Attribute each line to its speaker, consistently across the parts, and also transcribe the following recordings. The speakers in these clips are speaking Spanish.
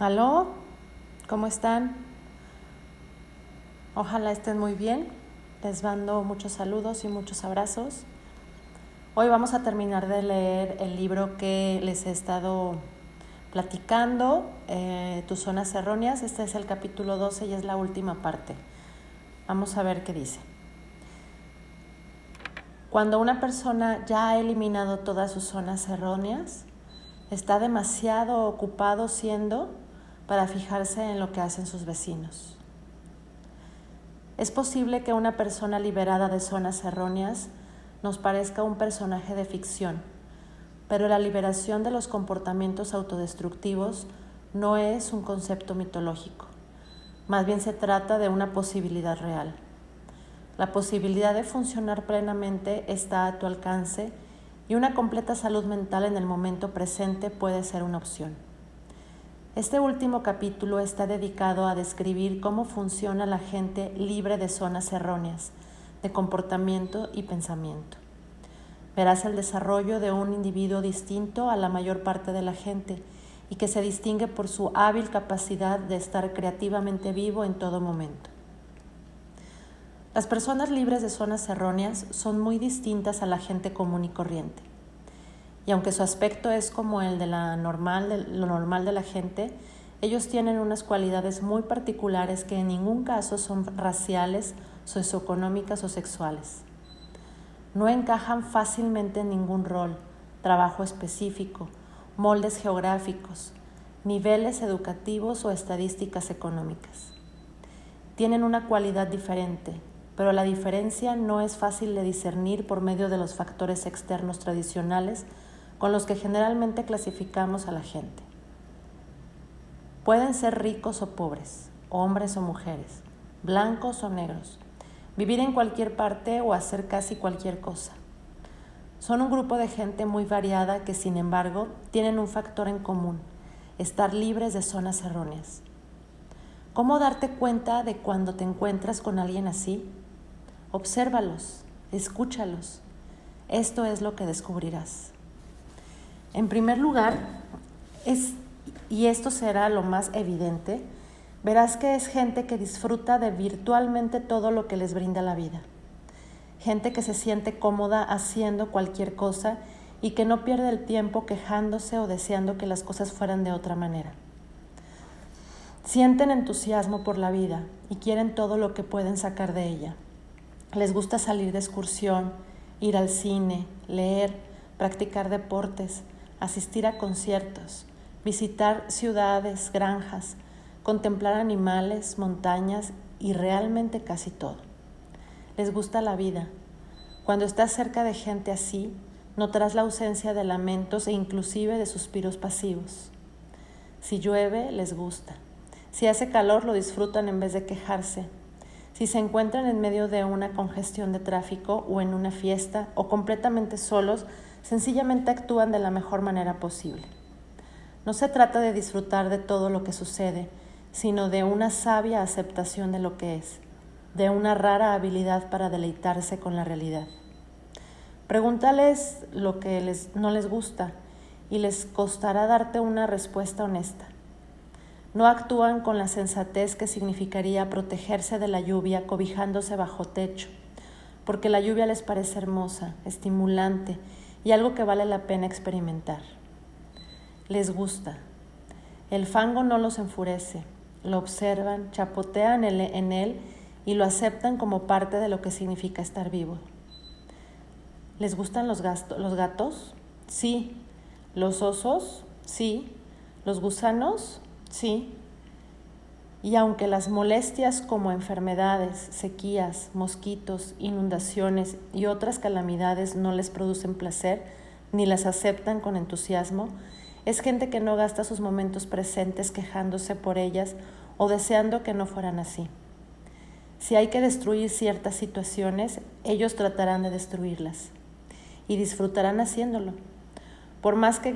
Speaker 1: Aló, ¿cómo están? Ojalá estén muy bien. Les mando muchos saludos y muchos abrazos. Hoy vamos a terminar de leer el libro que les he estado platicando, eh, Tus zonas erróneas. Este es el capítulo 12 y es la última parte. Vamos a ver qué dice. Cuando una persona ya ha eliminado todas sus zonas erróneas, está demasiado ocupado siendo para fijarse en lo que hacen sus vecinos. Es posible que una persona liberada de zonas erróneas nos parezca un personaje de ficción, pero la liberación de los comportamientos autodestructivos no es un concepto mitológico, más bien se trata de una posibilidad real. La posibilidad de funcionar plenamente está a tu alcance y una completa salud mental en el momento presente puede ser una opción. Este último capítulo está dedicado a describir cómo funciona la gente libre de zonas erróneas de comportamiento y pensamiento. Verás el desarrollo de un individuo distinto a la mayor parte de la gente y que se distingue por su hábil capacidad de estar creativamente vivo en todo momento. Las personas libres de zonas erróneas son muy distintas a la gente común y corriente y aunque su aspecto es como el de la normal, de, lo normal de la gente, ellos tienen unas cualidades muy particulares que en ningún caso son raciales, socioeconómicas o sexuales. No encajan fácilmente en ningún rol, trabajo específico, moldes geográficos, niveles educativos o estadísticas económicas. Tienen una cualidad diferente, pero la diferencia no es fácil de discernir por medio de los factores externos tradicionales con los que generalmente clasificamos a la gente. Pueden ser ricos o pobres, hombres o mujeres, blancos o negros, vivir en cualquier parte o hacer casi cualquier cosa. Son un grupo de gente muy variada que, sin embargo, tienen un factor en común, estar libres de zonas erróneas. ¿Cómo darte cuenta de cuando te encuentras con alguien así? Obsérvalos, escúchalos. Esto es lo que descubrirás. En primer lugar, es, y esto será lo más evidente, verás que es gente que disfruta de virtualmente todo lo que les brinda la vida. Gente que se siente cómoda haciendo cualquier cosa y que no pierde el tiempo quejándose o deseando que las cosas fueran de otra manera. Sienten entusiasmo por la vida y quieren todo lo que pueden sacar de ella. Les gusta salir de excursión, ir al cine, leer, practicar deportes, asistir a conciertos, visitar ciudades, granjas, contemplar animales, montañas y realmente casi todo. Les gusta la vida. Cuando estás cerca de gente así, notarás la ausencia de lamentos e inclusive de suspiros pasivos. Si llueve, les gusta. Si hace calor, lo disfrutan en vez de quejarse. Si se encuentran en medio de una congestión de tráfico o en una fiesta o completamente solos, sencillamente actúan de la mejor manera posible. No se trata de disfrutar de todo lo que sucede, sino de una sabia aceptación de lo que es, de una rara habilidad para deleitarse con la realidad. Pregúntales lo que les, no les gusta y les costará darte una respuesta honesta. No actúan con la sensatez que significaría protegerse de la lluvia cobijándose bajo techo, porque la lluvia les parece hermosa, estimulante y algo que vale la pena experimentar. Les gusta. El fango no los enfurece, lo observan, chapotean en él y lo aceptan como parte de lo que significa estar vivo. ¿Les gustan los, los gatos? Sí. ¿Los osos? Sí. ¿Los gusanos? Sí. Y aunque las molestias como enfermedades, sequías, mosquitos, inundaciones y otras calamidades no les producen placer, ni las aceptan con entusiasmo, es gente que no gasta sus momentos presentes quejándose por ellas o deseando que no fueran así. Si hay que destruir ciertas situaciones, ellos tratarán de destruirlas y disfrutarán haciéndolo. Por más que,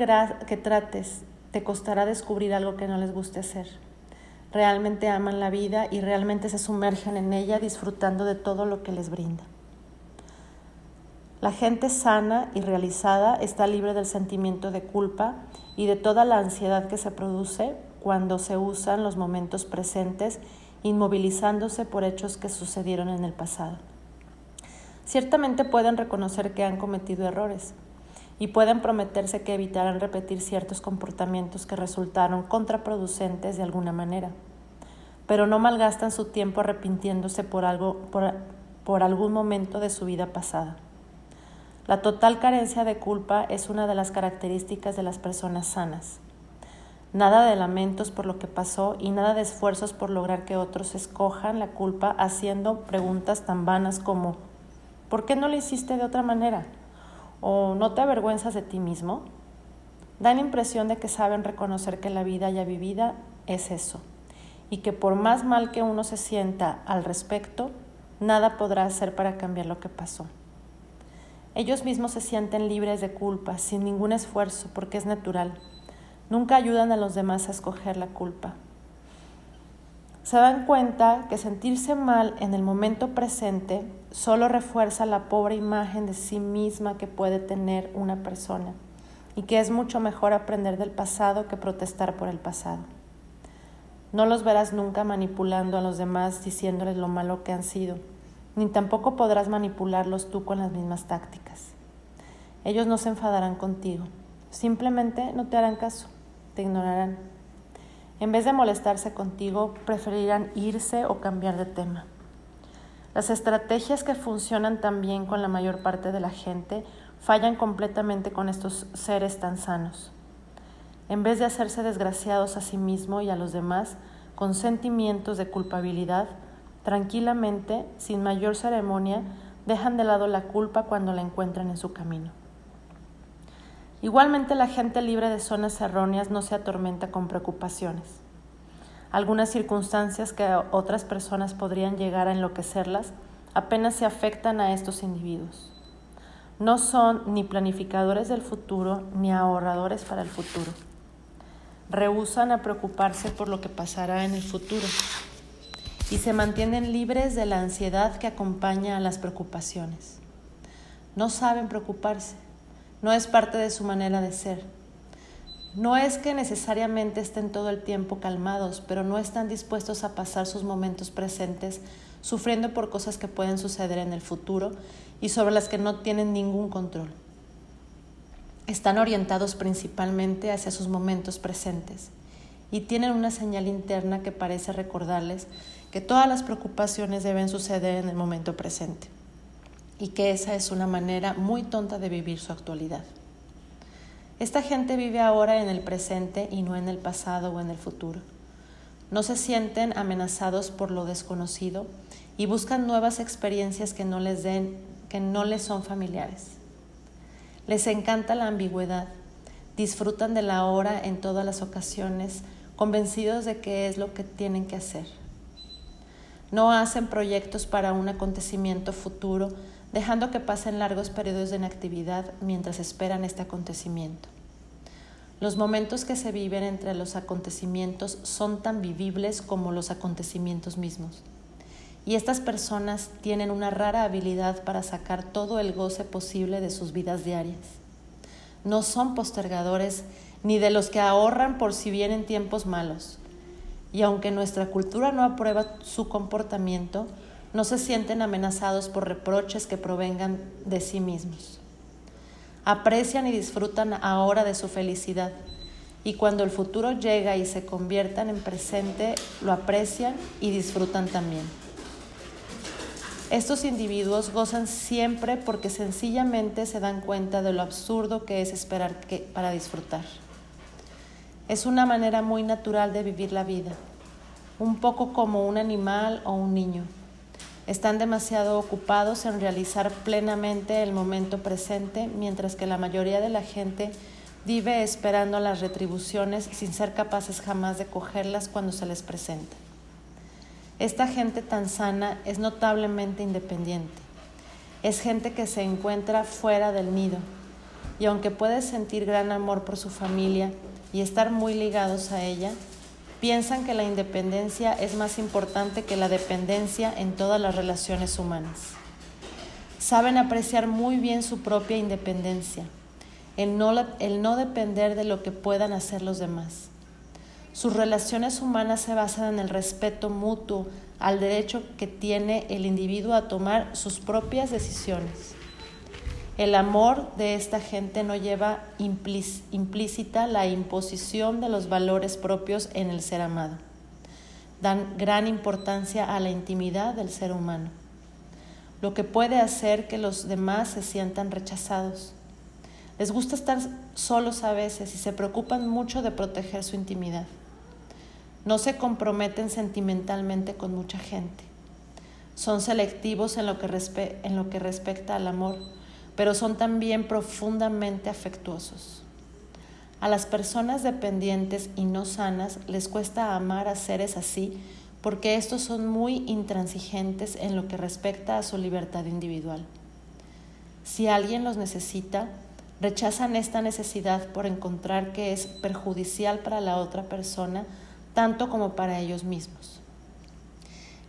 Speaker 1: que trates, te costará descubrir algo que no les guste hacer realmente aman la vida y realmente se sumergen en ella disfrutando de todo lo que les brinda. La gente sana y realizada está libre del sentimiento de culpa y de toda la ansiedad que se produce cuando se usan los momentos presentes, inmovilizándose por hechos que sucedieron en el pasado. Ciertamente pueden reconocer que han cometido errores y pueden prometerse que evitarán repetir ciertos comportamientos que resultaron contraproducentes de alguna manera, pero no malgastan su tiempo arrepintiéndose por, algo, por, algún momento de su vida pasada. La total carencia de culpa es una de las características de las personas sanas. Nada de lamentos por lo que pasó y nada de esfuerzos por lograr que otros escojan la culpa haciendo preguntas tan vanas como ¿por qué no lo hiciste de otra manera? ¿O no te avergüenzas de ti mismo? Dan impresión de que saben reconocer que la vida ya vivida es eso y que por más mal que uno se sienta al respecto, nada podrá hacer para cambiar lo que pasó. Ellos mismos se sienten libres de culpa, sin ningún esfuerzo, porque es natural. Nunca ayudan a los demás a escoger la culpa se dan cuenta que sentirse mal en el momento presente solo refuerza la pobre imagen de sí misma que puede tener una persona y que es mucho mejor aprender del pasado que protestar por el pasado. No los verás nunca manipulando a los demás diciéndoles lo malo que han sido, ni tampoco podrás manipularlos tú con las mismas tácticas. Ellos no se enfadarán contigo, simplemente no te harán caso, te ignorarán. En vez de molestarse contigo, preferirán irse o cambiar de tema. Las estrategias que funcionan tan bien con la mayor parte de la gente fallan completamente con estos seres tan sanos. En vez de hacerse desgraciados a sí mismo y a los demás con sentimientos de culpabilidad, tranquilamente, sin mayor ceremonia, dejan de lado la culpa cuando la encuentran en su camino. Igualmente la gente libre de zonas erróneas no se atormenta con preocupaciones. Algunas circunstancias que otras personas podrían llegar a enloquecerlas apenas se afectan a estos individuos. No son ni planificadores del futuro ni ahorradores para el futuro. Rehusan a preocuparse por lo que pasará en el futuro y se mantienen libres de la ansiedad que acompaña a las preocupaciones. No saben preocuparse no es parte de su manera de ser. No es que necesariamente estén todo el tiempo calmados, pero no están dispuestos a pasar sus momentos presentes sufriendo por cosas que pueden suceder en el futuro y sobre las que no tienen ningún control. Están orientados principalmente hacia sus momentos presentes y tienen una señal interna que parece recordarles que todas las preocupaciones deben suceder en el momento presente y que esa es una manera muy tonta de vivir su actualidad. Esta gente vive ahora en el presente y no en el pasado o en el futuro. No se sienten amenazados por lo desconocido y buscan nuevas experiencias que no les den, que no les son familiares. Les encanta la ambigüedad, disfrutan de la hora en todas las ocasiones, convencidos de que es lo que tienen que hacer. No hacen proyectos para un acontecimiento futuro, dejando que pasen largos periodos de inactividad mientras esperan este acontecimiento. Los momentos que se viven entre los acontecimientos son tan vivibles como los acontecimientos mismos. Y estas personas tienen una rara habilidad para sacar todo el goce posible de sus vidas diarias. No son postergadores ni de los que ahorran por si vienen tiempos malos. Y aunque nuestra cultura no aprueba su comportamiento, no se sienten amenazados por reproches que provengan de sí mismos. Aprecian y disfrutan ahora de su felicidad y cuando el futuro llega y se conviertan en presente, lo aprecian y disfrutan también. Estos individuos gozan siempre porque sencillamente se dan cuenta de lo absurdo que es esperar para disfrutar. Es una manera muy natural de vivir la vida, un poco como un animal o un niño. Están demasiado ocupados en realizar plenamente el momento presente, mientras que la mayoría de la gente vive esperando las retribuciones sin ser capaces jamás de cogerlas cuando se les presenta. Esta gente tan sana es notablemente independiente. Es gente que se encuentra fuera del nido y aunque puede sentir gran amor por su familia y estar muy ligados a ella, piensan que la independencia es más importante que la dependencia en todas las relaciones humanas. Saben apreciar muy bien su propia independencia, el no, el no depender de lo que puedan hacer los demás. Sus relaciones humanas se basan en el respeto mutuo al derecho que tiene el individuo a tomar sus propias decisiones. El amor de esta gente no lleva implícita la imposición de los valores propios en el ser amado. Dan gran importancia a la intimidad del ser humano, lo que puede hacer que los demás se sientan rechazados. Les gusta estar solos a veces y se preocupan mucho de proteger su intimidad. No se comprometen sentimentalmente con mucha gente. Son selectivos en lo que, en lo que respecta al amor pero son también profundamente afectuosos. A las personas dependientes y no sanas les cuesta amar a seres así porque estos son muy intransigentes en lo que respecta a su libertad individual. Si alguien los necesita, rechazan esta necesidad por encontrar que es perjudicial para la otra persona tanto como para ellos mismos.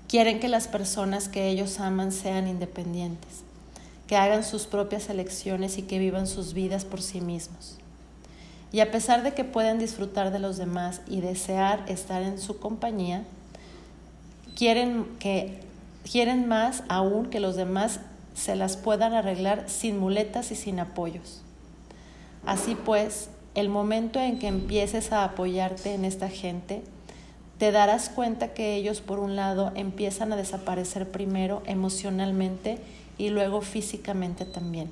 Speaker 1: Quieren que las personas que ellos aman sean independientes que hagan sus propias elecciones y que vivan sus vidas por sí mismos. Y a pesar de que pueden disfrutar de los demás y desear estar en su compañía, quieren, que, quieren más aún que los demás se las puedan arreglar sin muletas y sin apoyos. Así pues, el momento en que empieces a apoyarte en esta gente, te darás cuenta que ellos, por un lado, empiezan a desaparecer primero emocionalmente y luego físicamente también.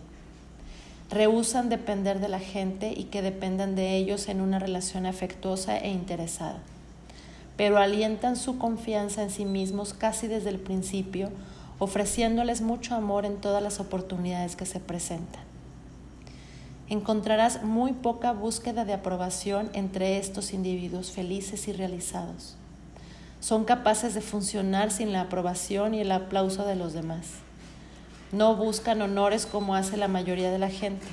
Speaker 1: Rehusan depender de la gente y que dependan de ellos en una relación afectuosa e interesada, pero alientan su confianza en sí mismos casi desde el principio, ofreciéndoles mucho amor en todas las oportunidades que se presentan. Encontrarás muy poca búsqueda de aprobación entre estos individuos felices y realizados. Son capaces de funcionar sin la aprobación y el aplauso de los demás no buscan honores como hace la mayoría de la gente.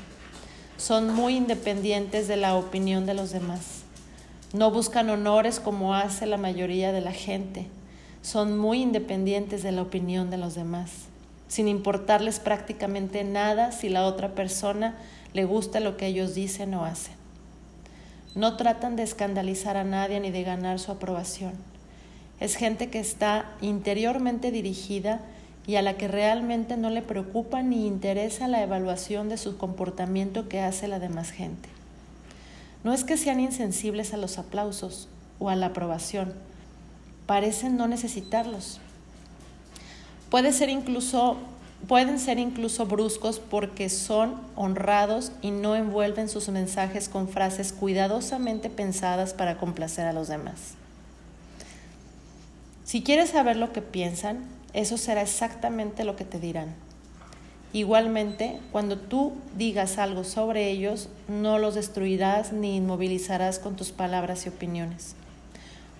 Speaker 1: Son muy independientes de la opinión de los demás. No buscan honores como hace la mayoría de la gente. Son muy independientes de la opinión de los demás, sin importarles prácticamente nada si la otra persona le gusta lo que ellos dicen o hacen. No tratan de escandalizar a nadie ni de ganar su aprobación. Es gente que está interiormente dirigida y a la que realmente no le preocupa ni interesa la evaluación de su comportamiento que hace la demás gente. No es que sean insensibles a los aplausos o a la aprobación, parecen no necesitarlos. Puede ser incluso, pueden ser incluso bruscos porque son honrados y no envuelven sus mensajes con frases cuidadosamente pensadas para complacer a los demás. Si quieres saber lo que piensan, eso será exactamente lo que te dirán. Igualmente, cuando tú digas algo sobre ellos, no los destruirás ni inmovilizarás con tus palabras y opiniones.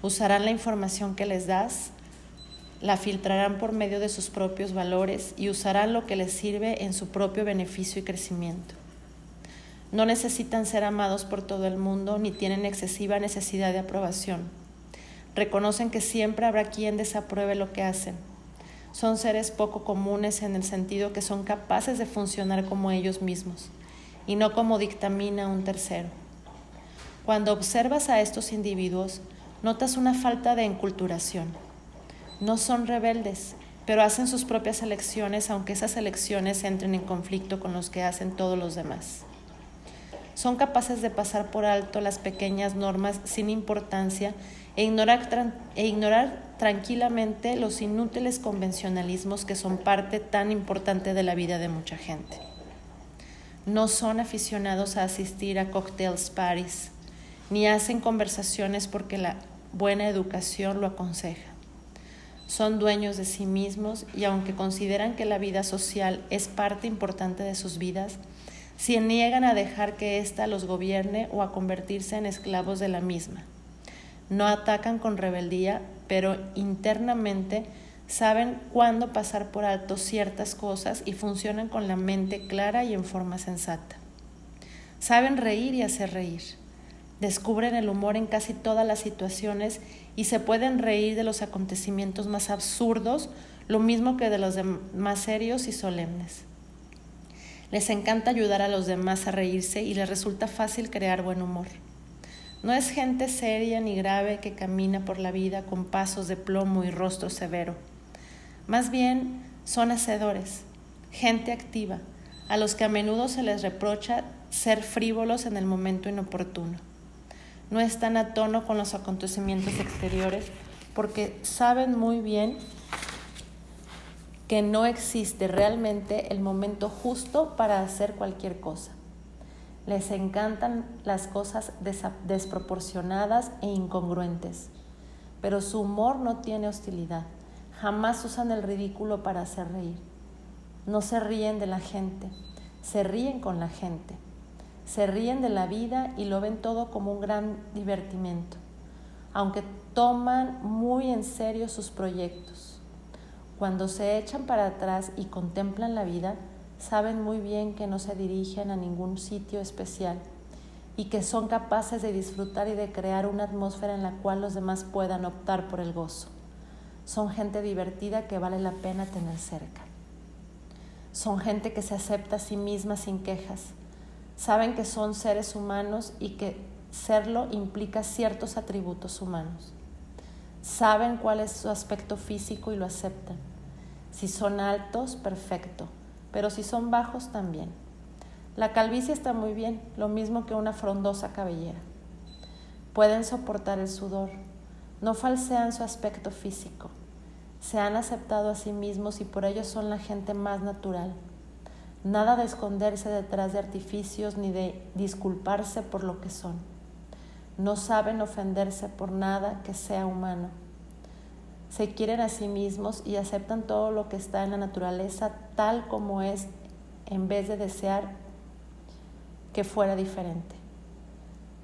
Speaker 1: Usarán la información que les das, la filtrarán por medio de sus propios valores y usarán lo que les sirve en su propio beneficio y crecimiento. No necesitan ser amados por todo el mundo ni tienen excesiva necesidad de aprobación. Reconocen que siempre habrá quien desapruebe lo que hacen son seres poco comunes en el sentido que son capaces de funcionar como ellos mismos y no como dictamina un tercero. Cuando observas a estos individuos, notas una falta de enculturación. No son rebeldes, pero hacen sus propias elecciones, aunque esas elecciones entren en conflicto con los que hacen todos los demás. Son capaces de pasar por alto las pequeñas normas sin importancia e ignorar, e ignorar tranquilamente los inútiles convencionalismos que son parte tan importante de la vida de mucha gente. No son aficionados a asistir a cocktails parties, ni hacen conversaciones porque la buena educación lo aconseja. Son dueños de sí mismos y aunque consideran que la vida social es parte importante de sus vidas, se niegan a dejar que ésta los gobierne o a convertirse en esclavos de la misma. No atacan con rebeldía, pero internamente saben cuándo pasar por alto ciertas cosas y funcionan con la mente clara y en forma sensata. Saben reír y hacer reír. Descubren el humor en casi todas las situaciones y se pueden reír de los acontecimientos más absurdos, lo mismo que de los más serios y solemnes. Les encanta ayudar a los demás a reírse y les resulta fácil crear buen humor. No es gente seria ni grave que camina por la vida con pasos de plomo y rostro severo. Más bien son hacedores, gente activa, a los que a menudo se les reprocha ser frívolos en el momento inoportuno. No están a tono con los acontecimientos exteriores porque saben muy bien que no existe realmente el momento justo para hacer cualquier cosa. Les encantan las cosas desproporcionadas e incongruentes, pero su humor no tiene hostilidad. Jamás usan el ridículo para hacer reír. No se ríen de la gente, se ríen con la gente. Se ríen de la vida y lo ven todo como un gran divertimento, aunque toman muy en serio sus proyectos. Cuando se echan para atrás y contemplan la vida, saben muy bien que no se dirigen a ningún sitio especial y que son capaces de disfrutar y de crear una atmósfera en la cual los demás puedan optar por el gozo. Son gente divertida que vale la pena tener cerca. Son gente que se acepta a sí misma sin quejas. Saben que son seres humanos y que serlo implica ciertos atributos humanos. Saben cuál es su aspecto físico y lo aceptan. Si son altos, perfecto pero si son bajos también. La calvicie está muy bien, lo mismo que una frondosa cabellera. Pueden soportar el sudor, no falsean su aspecto físico, se han aceptado a sí mismos y por ello son la gente más natural. Nada de esconderse detrás de artificios ni de disculparse por lo que son. No saben ofenderse por nada que sea humano se quieren a sí mismos y aceptan todo lo que está en la naturaleza tal como es en vez de desear que fuera diferente.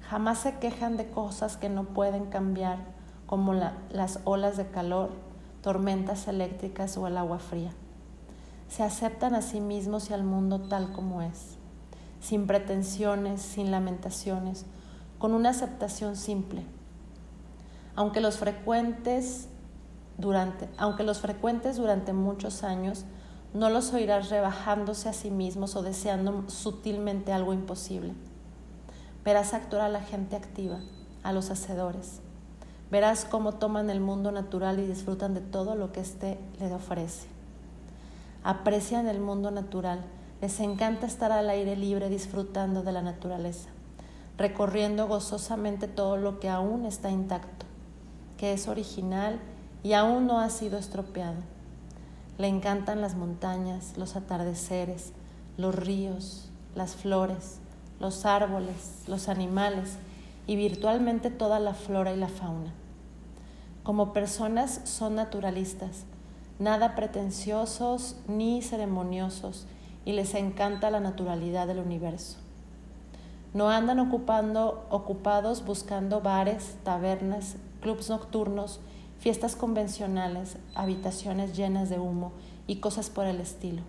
Speaker 1: Jamás se quejan de cosas que no pueden cambiar como las olas de calor, tormentas eléctricas o el agua fría. Se aceptan a sí mismos y al mundo tal como es, sin pretensiones, sin lamentaciones, con una aceptación simple. Aunque los frecuentes durante, aunque los frecuentes durante muchos años, no los oirás rebajándose a sí mismos o deseando sutilmente algo imposible. Verás actuar a la gente activa, a los hacedores. Verás cómo toman el mundo natural y disfrutan de todo lo que éste les ofrece. Aprecian el mundo natural, les encanta estar al aire libre disfrutando de la naturaleza, recorriendo gozosamente todo lo que aún está intacto, que es original y aún no ha sido estropeado. Le encantan las montañas, los atardeceres, los ríos, las flores, los árboles, los animales y virtualmente toda la flora y la fauna. Como personas son naturalistas, nada pretenciosos ni ceremoniosos y les encanta la naturalidad del universo. No andan ocupados buscando bares, tabernas, clubs nocturnos fiestas convencionales, habitaciones llenas de humo y cosas por el estilo.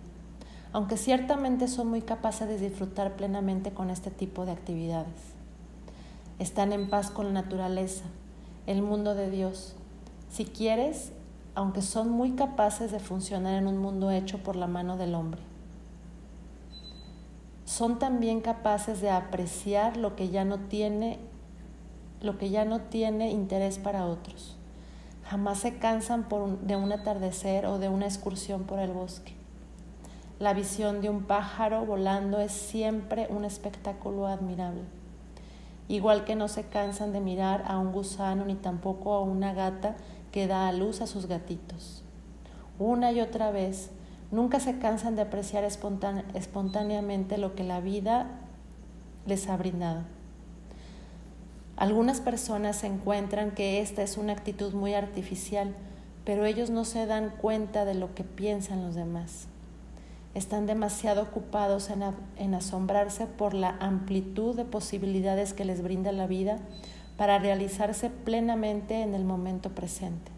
Speaker 1: Aunque ciertamente son muy capaces de disfrutar plenamente con este tipo de actividades. Están en paz con la naturaleza, el mundo de Dios. Si quieres, aunque son muy capaces de funcionar en un mundo hecho por la mano del hombre. Son también capaces de apreciar lo que ya no tiene lo que ya no tiene interés para otros Jamás se cansan de un atardecer o de una excursión por el bosque. La visión de un pájaro volando es siempre un espectáculo admirable. Igual que no se cansan de mirar a un gusano ni tampoco a una gata que da a luz a sus gatitos. Una y otra vez, nunca se cansan de apreciar espontáneamente lo que la vida les ha brindado. Algunas personas encuentran que esta es una actitud muy artificial, pero ellos no se dan cuenta de lo que piensan los demás. Están demasiado ocupados en, asombrarse por la amplitud de posibilidades que les brinda la vida para realizarse plenamente en el momento presente.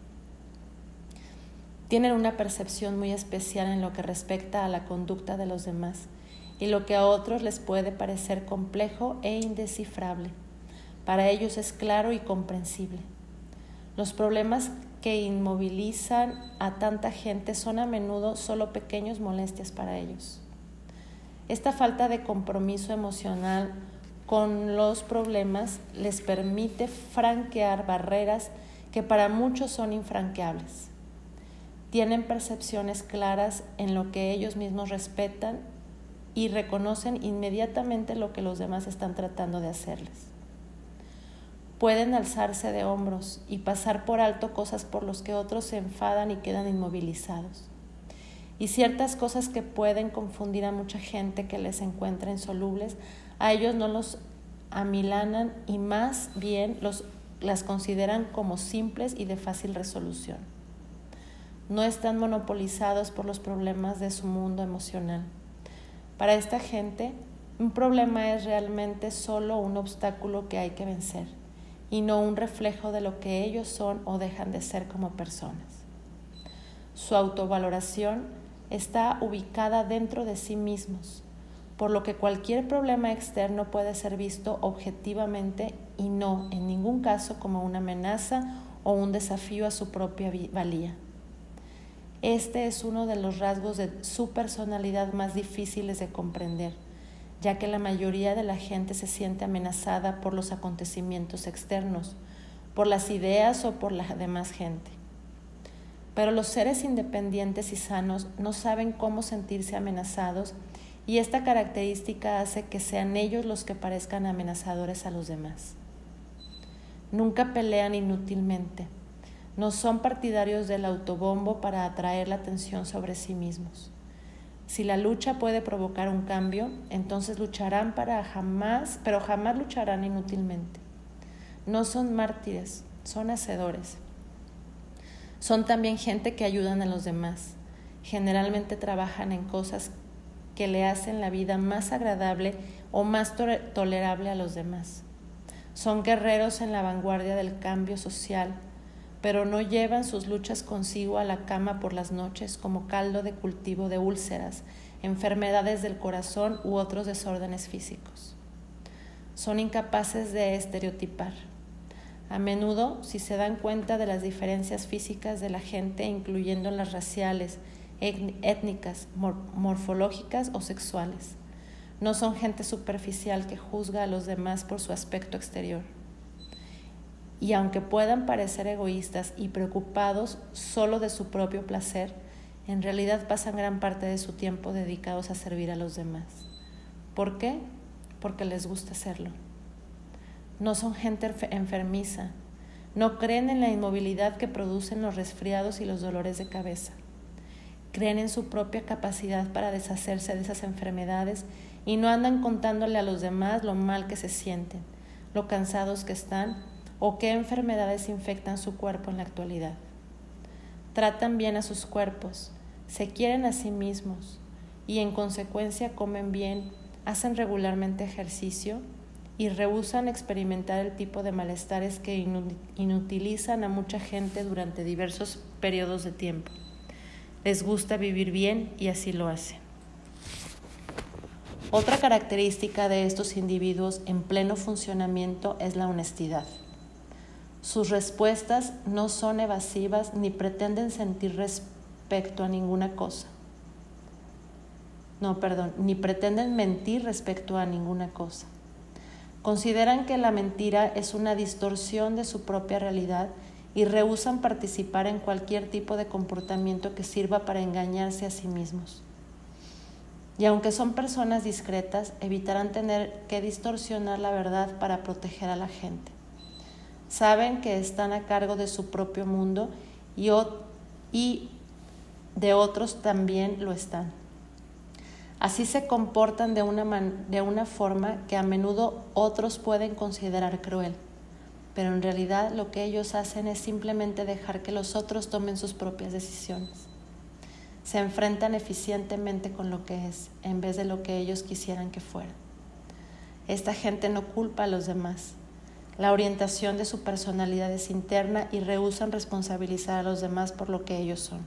Speaker 1: Tienen una percepción muy especial en lo que respecta a la conducta de los demás y lo que a otros les puede parecer complejo e indescifrable. Para ellos es claro y comprensible. Los problemas que inmovilizan a tanta gente son a menudo solo pequeñas molestias para ellos. Esta falta de compromiso emocional con los problemas les permite franquear barreras que para muchos son infranqueables. Tienen percepciones claras en lo que ellos mismos respetan y reconocen inmediatamente lo que los demás están tratando de hacerles. Pueden alzarse de hombros y pasar por alto cosas por los que otros se enfadan y quedan inmovilizados. Y ciertas cosas que pueden confundir a mucha gente que les encuentra insolubles, a ellos no los amilanan y más bien los, las consideran como simples y de fácil resolución. No están monopolizados por los problemas de su mundo emocional para esta gente, un problema es realmente solo un obstáculo que hay que vencer y no un reflejo de lo que ellos son o dejan de ser como personas. Su autovaloración está ubicada dentro de sí mismos, por lo que cualquier problema externo puede ser visto objetivamente y no en ningún caso como una amenaza o un desafío a su propia valía. Este es uno de los rasgos de su personalidad más difíciles de comprender, ya que la mayoría de la gente se siente amenazada por los acontecimientos externos, por las ideas o por la demás gente. Pero los seres independientes y sanos no saben cómo sentirse amenazados y esta característica hace que sean ellos los que parezcan amenazadores a los demás. Nunca pelean inútilmente no son partidarios del autobombo para atraer la atención sobre sí mismos. Si la lucha puede provocar un cambio, entonces lucharán para jamás, pero jamás lucharán inútilmente. No son mártires, son hacedores. Son también gente que ayudan a los demás. Generalmente trabajan en cosas que le hacen la vida más agradable o más tolerable a los demás. Son guerreros en la vanguardia del cambio social pero no llevan sus luchas consigo a la cama por las noches como caldo de cultivo de úlceras, enfermedades del corazón u otros desórdenes físicos. Son incapaces de estereotipar. A menudo, si se dan cuenta de las diferencias físicas de la gente, incluyendo las raciales, étnicas, morfológicas o sexuales, no son gente superficial que juzga a los demás por su aspecto exterior y aunque puedan parecer egoístas y preocupados solo de su propio placer, en realidad pasan gran parte de su tiempo dedicados a servir a los demás. ¿Por qué? Porque les gusta hacerlo. No son gente enfermiza, no creen en la inmovilidad que producen los resfriados y los dolores de cabeza. Creen en su propia capacidad para deshacerse de esas enfermedades y no andan contándole a los demás lo mal que se sienten, lo cansados que están o qué enfermedades infectan su cuerpo en la actualidad. Tratan bien a sus cuerpos, se quieren a sí mismos y en consecuencia comen bien, hacen regularmente ejercicio y rehusan experimentar el tipo de malestares que inutilizan a mucha gente durante diversos periodos de tiempo. Les gusta vivir bien y así lo hacen. Otra característica de estos individuos en pleno funcionamiento es la honestidad. Sus respuestas no son evasivas ni pretenden sentir respecto a ninguna cosa. No, perdón, ni pretenden mentir respecto a ninguna cosa. Consideran que la mentira es una distorsión de su propia realidad y rehusan participar en cualquier tipo de comportamiento que sirva para engañarse a sí mismos. Y aunque son personas discretas, evitarán tener que distorsionar la verdad para proteger a la gente saben que están a cargo de su propio mundo y, y de otros también lo están. Así se comportan de una, de una forma que a menudo otros pueden considerar cruel, pero en realidad lo que ellos hacen es simplemente dejar que los otros tomen sus propias decisiones. Se enfrentan eficientemente con lo que es, en vez de lo que ellos quisieran que fuera. Esta gente no culpa a los demás, la orientación de su personalidad es interna y rehusan responsabilizar a los demás por lo que ellos son.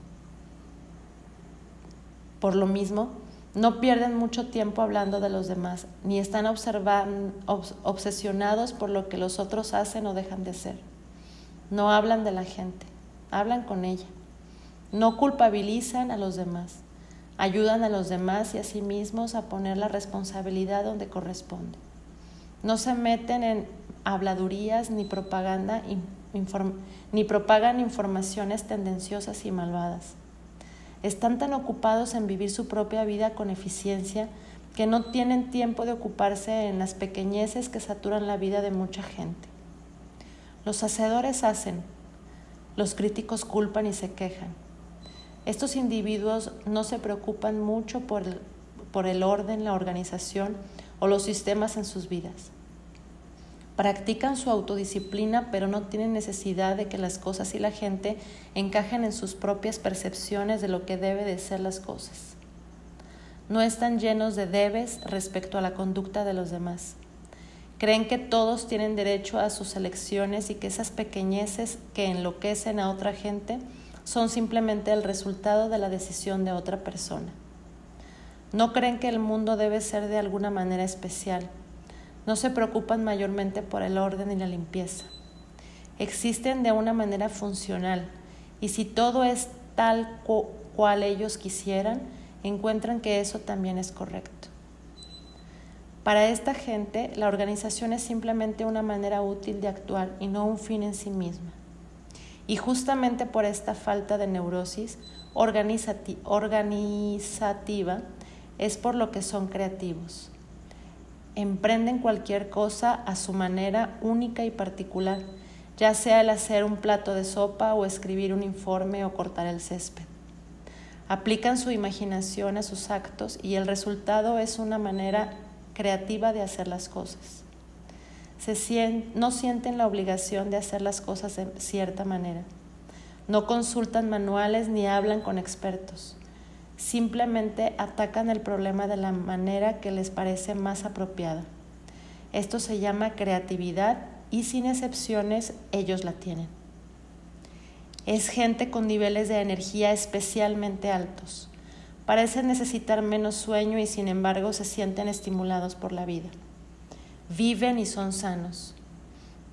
Speaker 1: Por lo mismo, no pierden mucho tiempo hablando de los demás, ni están obsesionados por lo que los otros hacen o dejan de hacer. No hablan de la gente, hablan con ella. No culpabilizan a los demás, ayudan a los demás y a sí mismos a poner la responsabilidad donde corresponde No se meten en habladurías ni propaganda ni propagan informaciones tendenciosas y malvadas. Están tan ocupados en vivir su propia vida con eficiencia que no tienen tiempo de ocuparse en las pequeñeces que saturan la vida de mucha gente. Los hacedores hacen, los críticos culpan y se quejan. Estos individuos no se preocupan mucho por por el orden, la organización o los sistemas en sus vidas. Practican su autodisciplina, pero no tienen necesidad de que las cosas y la gente encajen en sus propias percepciones de lo que debe de ser las cosas. No están llenos de debes respecto a la conducta de los demás. Creen que todos tienen derecho a sus elecciones y que esas pequeñeces que enloquecen a otra gente son simplemente el resultado de la decisión de otra persona. No creen que el mundo debe ser de alguna manera especial no se preocupan mayormente por el orden y la limpieza. Existen de una manera funcional y si todo es tal cual ellos quisieran, encuentran que eso también es correcto. Para esta gente, la organización es simplemente una manera útil de actuar y no un fin en sí misma. Y justamente por esta falta de neurosis organizativa es por lo que son creativos emprenden cualquier cosa a su manera única y particular, ya sea el hacer un plato de sopa o escribir un informe o cortar el césped. Aplican su imaginación a sus actos y el resultado es una manera creativa de hacer las cosas. No sienten la obligación de hacer las cosas de cierta manera. No consultan manuales ni hablan con expertos simplemente atacan el problema de la manera que les parece más apropiada. Esto se llama creatividad y sin excepciones ellos la tienen. Es gente con niveles de energía especialmente altos. Parecen necesitar menos sueño y sin embargo se sienten estimulados por la vida. Viven y son sanos.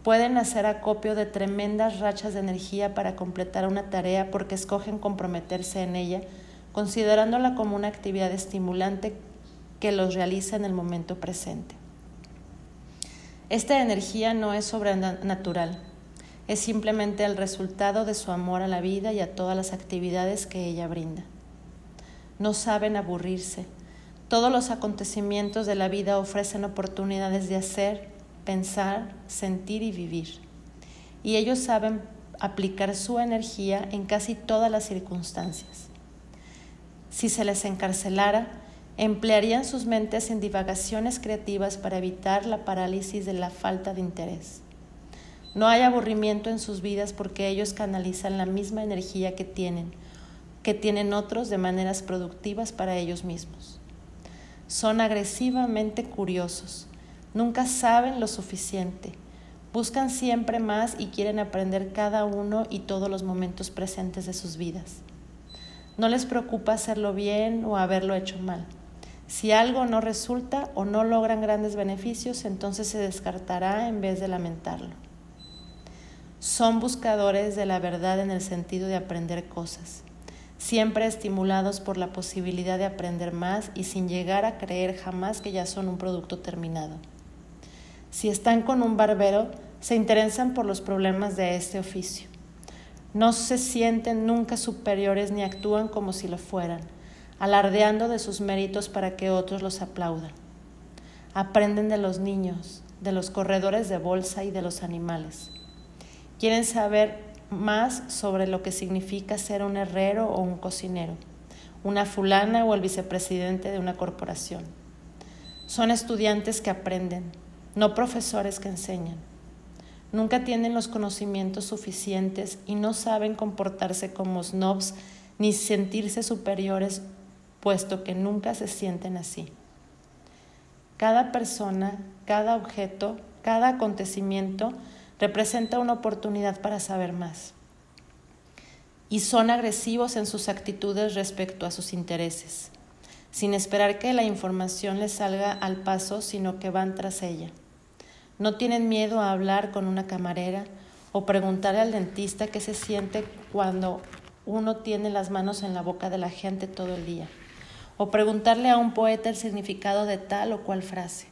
Speaker 1: Pueden hacer acopio de tremendas rachas de energía para completar una tarea porque escogen comprometerse en ella considerándola como una actividad estimulante que los realiza en el momento presente. Esta energía no es sobrenatural, es simplemente el resultado de su amor a la vida y a todas las actividades que ella brinda. No saben aburrirse. Todos los acontecimientos de la vida ofrecen oportunidades de hacer, pensar, sentir y vivir. Y ellos saben aplicar su energía en casi todas las circunstancias. Si se les encarcelara, emplearían sus mentes en divagaciones creativas para evitar la parálisis de la falta de interés. No hay aburrimiento en sus vidas porque ellos canalizan la misma energía que tienen, que tienen otros de maneras productivas para ellos mismos. Son agresivamente curiosos, nunca saben lo suficiente, buscan siempre más y quieren aprender cada uno y todos los momentos presentes de sus vidas. No les preocupa hacerlo bien o haberlo hecho mal. Si algo no resulta o no logran grandes beneficios, entonces se descartará en vez de lamentarlo. Son buscadores de la verdad en el sentido de aprender cosas, siempre estimulados por la posibilidad de aprender más y sin llegar a creer jamás que ya son un producto terminado. Si están con un barbero, se interesan por los problemas de este oficio. No se sienten nunca superiores ni actúan como si lo fueran, alardeando de sus méritos para que otros los aplaudan. Aprenden de los niños, de los corredores de bolsa y de los animales. Quieren saber más sobre lo que significa ser un herrero o un cocinero, una fulana o el vicepresidente de una corporación. Son estudiantes que aprenden, no profesores que enseñan nunca tienen los conocimientos suficientes y no saben comportarse como snobs ni sentirse superiores, puesto que nunca se sienten así. Cada persona, cada objeto, cada acontecimiento representa una oportunidad para saber más. Y son agresivos en sus actitudes respecto a sus intereses, sin esperar que la información les salga al paso, sino que van tras ella. No tienen miedo a hablar con una camarera o preguntarle al dentista qué se siente cuando uno tiene las manos en la boca de la gente todo el día, o preguntarle a un poeta el significado de tal o cual frase.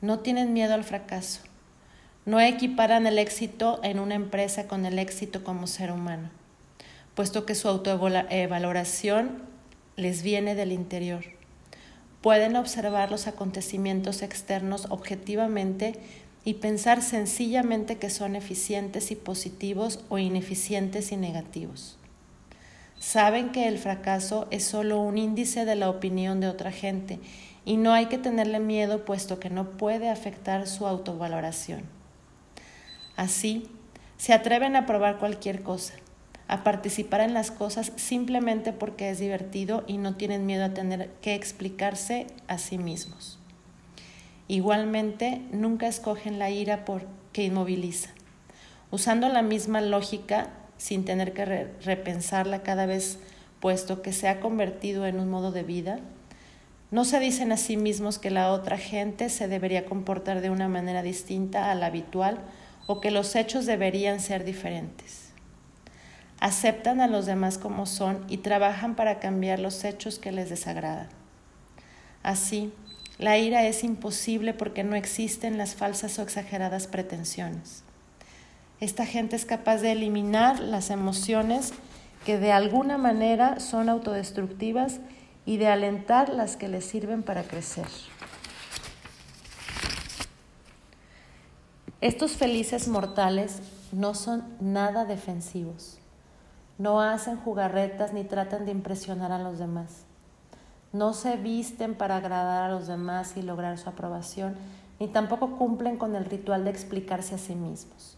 Speaker 1: No tienen miedo al fracaso. No equiparan el éxito en una empresa con el éxito como ser humano, puesto que su autovaloración les viene del interior. Pueden observar los acontecimientos externos objetivamente y pensar sencillamente que son eficientes y positivos o ineficientes y negativos. Saben que el fracaso es solo un índice de la opinión de otra gente y no hay que tenerle miedo puesto que no puede afectar su autovaloración. Así, se atreven a probar cualquier cosa, a participar en las cosas simplemente porque es divertido y no tienen miedo a tener que explicarse a sí mismos. Igualmente, nunca escogen la ira porque inmoviliza. Usando la misma lógica, sin tener que repensarla cada vez, puesto que se ha convertido en un modo de vida, no se dicen a sí mismos que la otra gente se debería comportar de una manera distinta a la habitual o que los hechos deberían ser diferentes. Aceptan a los demás como son y trabajan para cambiar los hechos que les desagradan. Así, la ira es imposible porque no existen las falsas o exageradas pretensiones. Esta gente es capaz de eliminar las emociones que de alguna manera son autodestructivas y de alentar las que les sirven para crecer. Estos felices mortales no son nada defensivos, no hacen jugarretas ni tratan de impresionar a los demás, no se visten para agradar a los demás y lograr su aprobación, ni tampoco cumplen con el ritual de explicarse a sí mismos.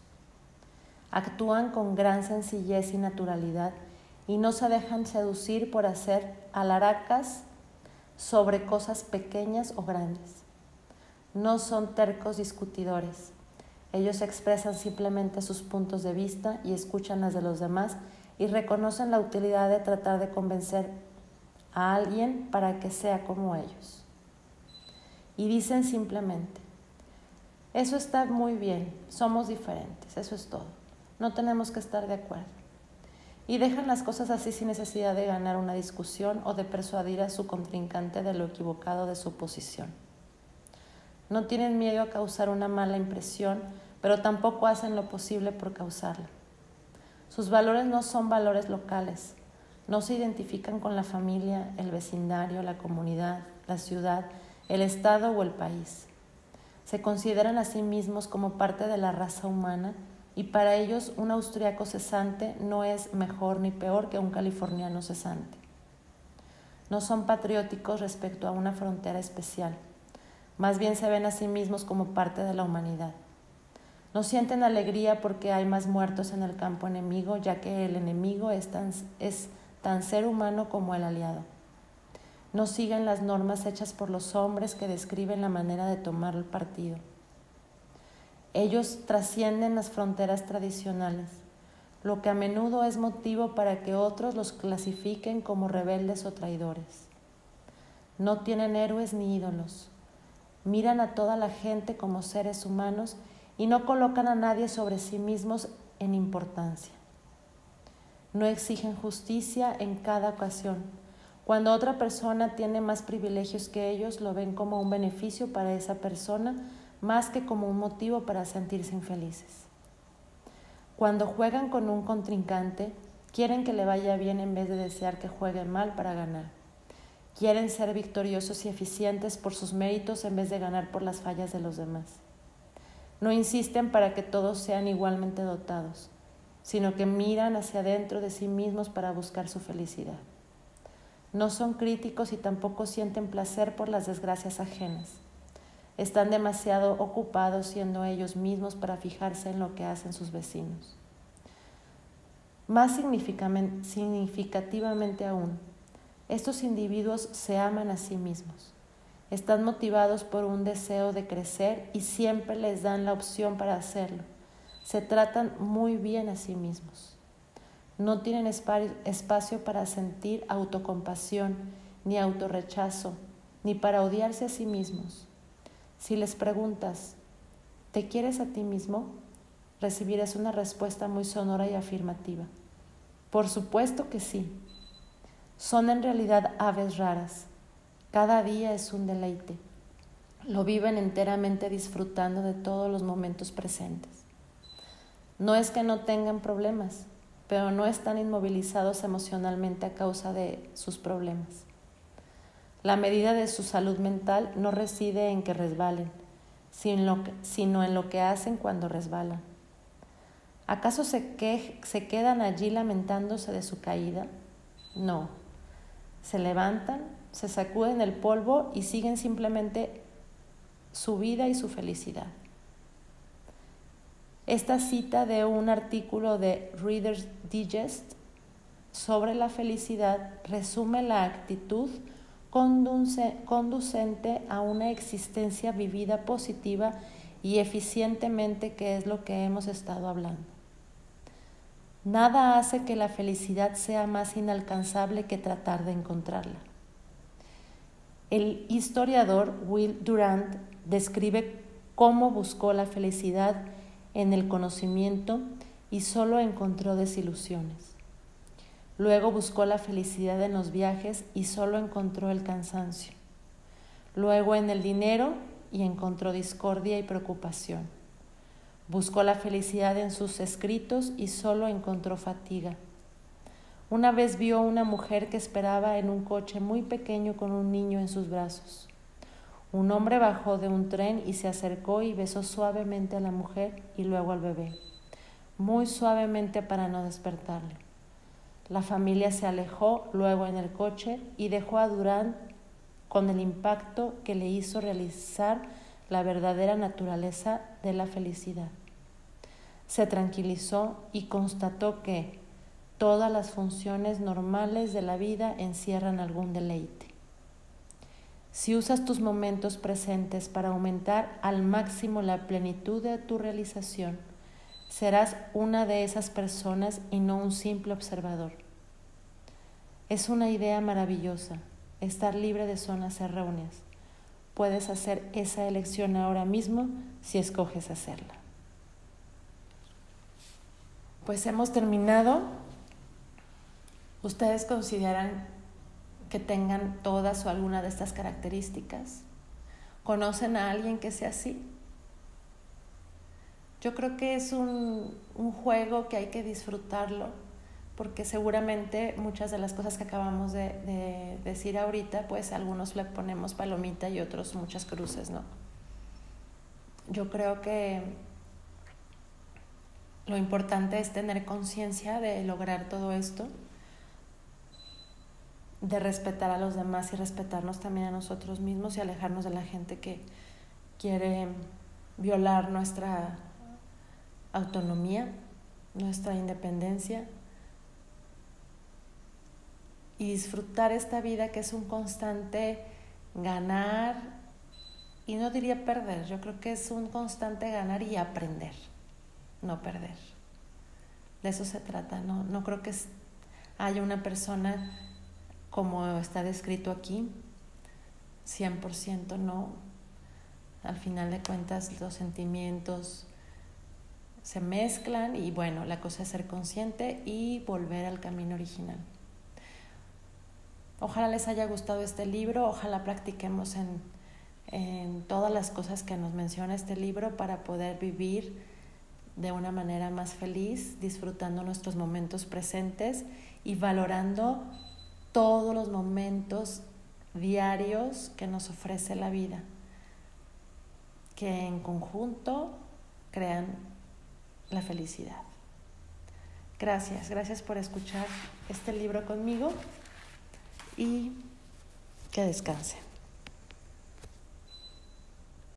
Speaker 1: Actúan con gran sencillez y naturalidad y no se dejan seducir por hacer alaracas sobre cosas pequeñas o grandes. No son tercos discutidores. Ellos expresan simplemente sus puntos de vista y escuchan las de los demás y reconocen la utilidad de tratar de convencer a alguien para que sea como ellos. Y dicen simplemente, eso está muy bien, somos diferentes, eso es todo. No tenemos que estar de acuerdo y dejan las cosas así sin necesidad de ganar una discusión o de persuadir a su contrincante de lo equivocado de su posición. No tienen miedo a causar una mala impresión, pero tampoco hacen lo posible por causarla. Sus valores no son valores locales, no se identifican con la familia, el vecindario, la comunidad, la ciudad, el estado o el país. Se consideran a sí mismos como parte de la raza humana y para ellos un austriaco cesante no es mejor ni peor que un californiano cesante. No son patrióticos respecto a una frontera especial, más bien se ven a sí mismos como parte de la humanidad. No sienten alegría porque hay más muertos en el campo enemigo, ya que el enemigo es tan, es tan ser humano como el aliado. No siguen las normas hechas por los hombres que describen la manera de tomar el partido. Ellos trascienden las fronteras tradicionales, lo que a menudo es motivo para que otros los clasifiquen como rebeldes o traidores. No tienen héroes ni ídolos. Miran a toda la gente como seres humanos y no colocan a nadie sobre sí mismos en importancia. No exigen justicia en cada ocasión. Cuando otra persona tiene más privilegios que ellos, lo ven como un beneficio para esa persona más que como un motivo para sentirse infelices. Cuando juegan con un contrincante, quieren que le vaya bien en vez de desear que juegue mal para ganar. Quieren ser victoriosos y eficientes por sus méritos en vez de ganar por las fallas de los demás. No insisten para que todos sean igualmente dotados, sino que miran hacia adentro de sí mismos para buscar su felicidad. No son críticos y tampoco sienten placer por las desgracias ajenas están demasiado ocupados siendo ellos mismos para fijarse en lo que hacen sus vecinos. Más significativamente aún, estos individuos se aman a sí mismos. Están motivados por un deseo de crecer y siempre les dan la opción para hacerlo. Se tratan muy bien a sí mismos. No tienen espacio para sentir autocompasión, ni autorrechazo, ni para odiarse a sí mismos. Si les preguntas, ¿te quieres a ti mismo? recibirás una respuesta muy sonora y afirmativa. Por supuesto que sí. Son en realidad aves raras. Cada día es un deleite. lo viven enteramente disfrutando de todos los momentos presentes. No es que no tengan problemas, pero no están inmovilizados emocionalmente a causa de sus problemas. La medida de su salud mental no reside en que resbalen, sino en lo que hacen cuando resbalan. ¿Acaso se, quedan allí lamentándose de su caída? No. Se levantan, se sacuden el polvo y siguen simplemente su vida y su felicidad. Esta cita de un artículo de Reader's Digest sobre la felicidad resume la actitud conducente a una existencia vivida positiva y eficientemente, que es lo que hemos estado hablando. Nada hace que la felicidad sea más inalcanzable que tratar de encontrarla. El historiador Will Durant describe cómo buscó la felicidad en el conocimiento y solo encontró desilusiones. Luego buscó la felicidad en los viajes y solo encontró el cansancio. Luego en el dinero y encontró discordia y preocupación. Buscó la felicidad en sus escritos y solo encontró fatiga. Una vez vio una mujer que esperaba en un coche muy pequeño con un niño en sus brazos. Un hombre bajó de un tren y se acercó y besó suavemente a la mujer y luego al bebé, muy suavemente para no despertarlo. La familia se alejó luego en el coche y dejó a Durán con el impacto que le hizo realizar la verdadera naturaleza de la felicidad. Se tranquilizó y constató que todas las funciones normales de la vida encierran algún deleite. Si usas tus momentos presentes para aumentar al máximo la plenitud de tu realización, serás una de esas personas y no un simple observador. Es una idea maravillosa estar libre de zonas erróneas. Puedes hacer esa elección ahora mismo si escoges hacerla. Pues hemos terminado. ¿Ustedes consideran que tengan todas o alguna de estas características? ¿Conocen a alguien que sea así? Yo creo que es un, juego que hay que disfrutarlo porque seguramente muchas de las cosas que acabamos de, decir ahorita, pues algunos le ponemos palomita y otros muchas cruces, ¿no? Yo creo que lo importante es tener conciencia de lograr todo esto, de respetar a los demás y respetarnos también a nosotros mismos y alejarnos de la gente que quiere violar nuestra autonomía, nuestra independencia y disfrutar esta vida que es un constante ganar, y no diría perder, yo creo que es un constante ganar y aprender, no perder. De eso se trata, no, no creo que haya una persona como está descrito aquí, 100% no. Al final de cuentas los sentimientos se mezclan y bueno, la cosa es ser consciente y volver al camino original. Ojalá les haya gustado este libro, ojalá practiquemos en, en todas las cosas que nos menciona este libro para poder vivir de una manera más feliz, disfrutando nuestros momentos presentes y valorando todos los momentos diarios que nos ofrece la vida, que en conjunto crean la felicidad. Gracias, gracias por escuchar este libro conmigo y que descanse.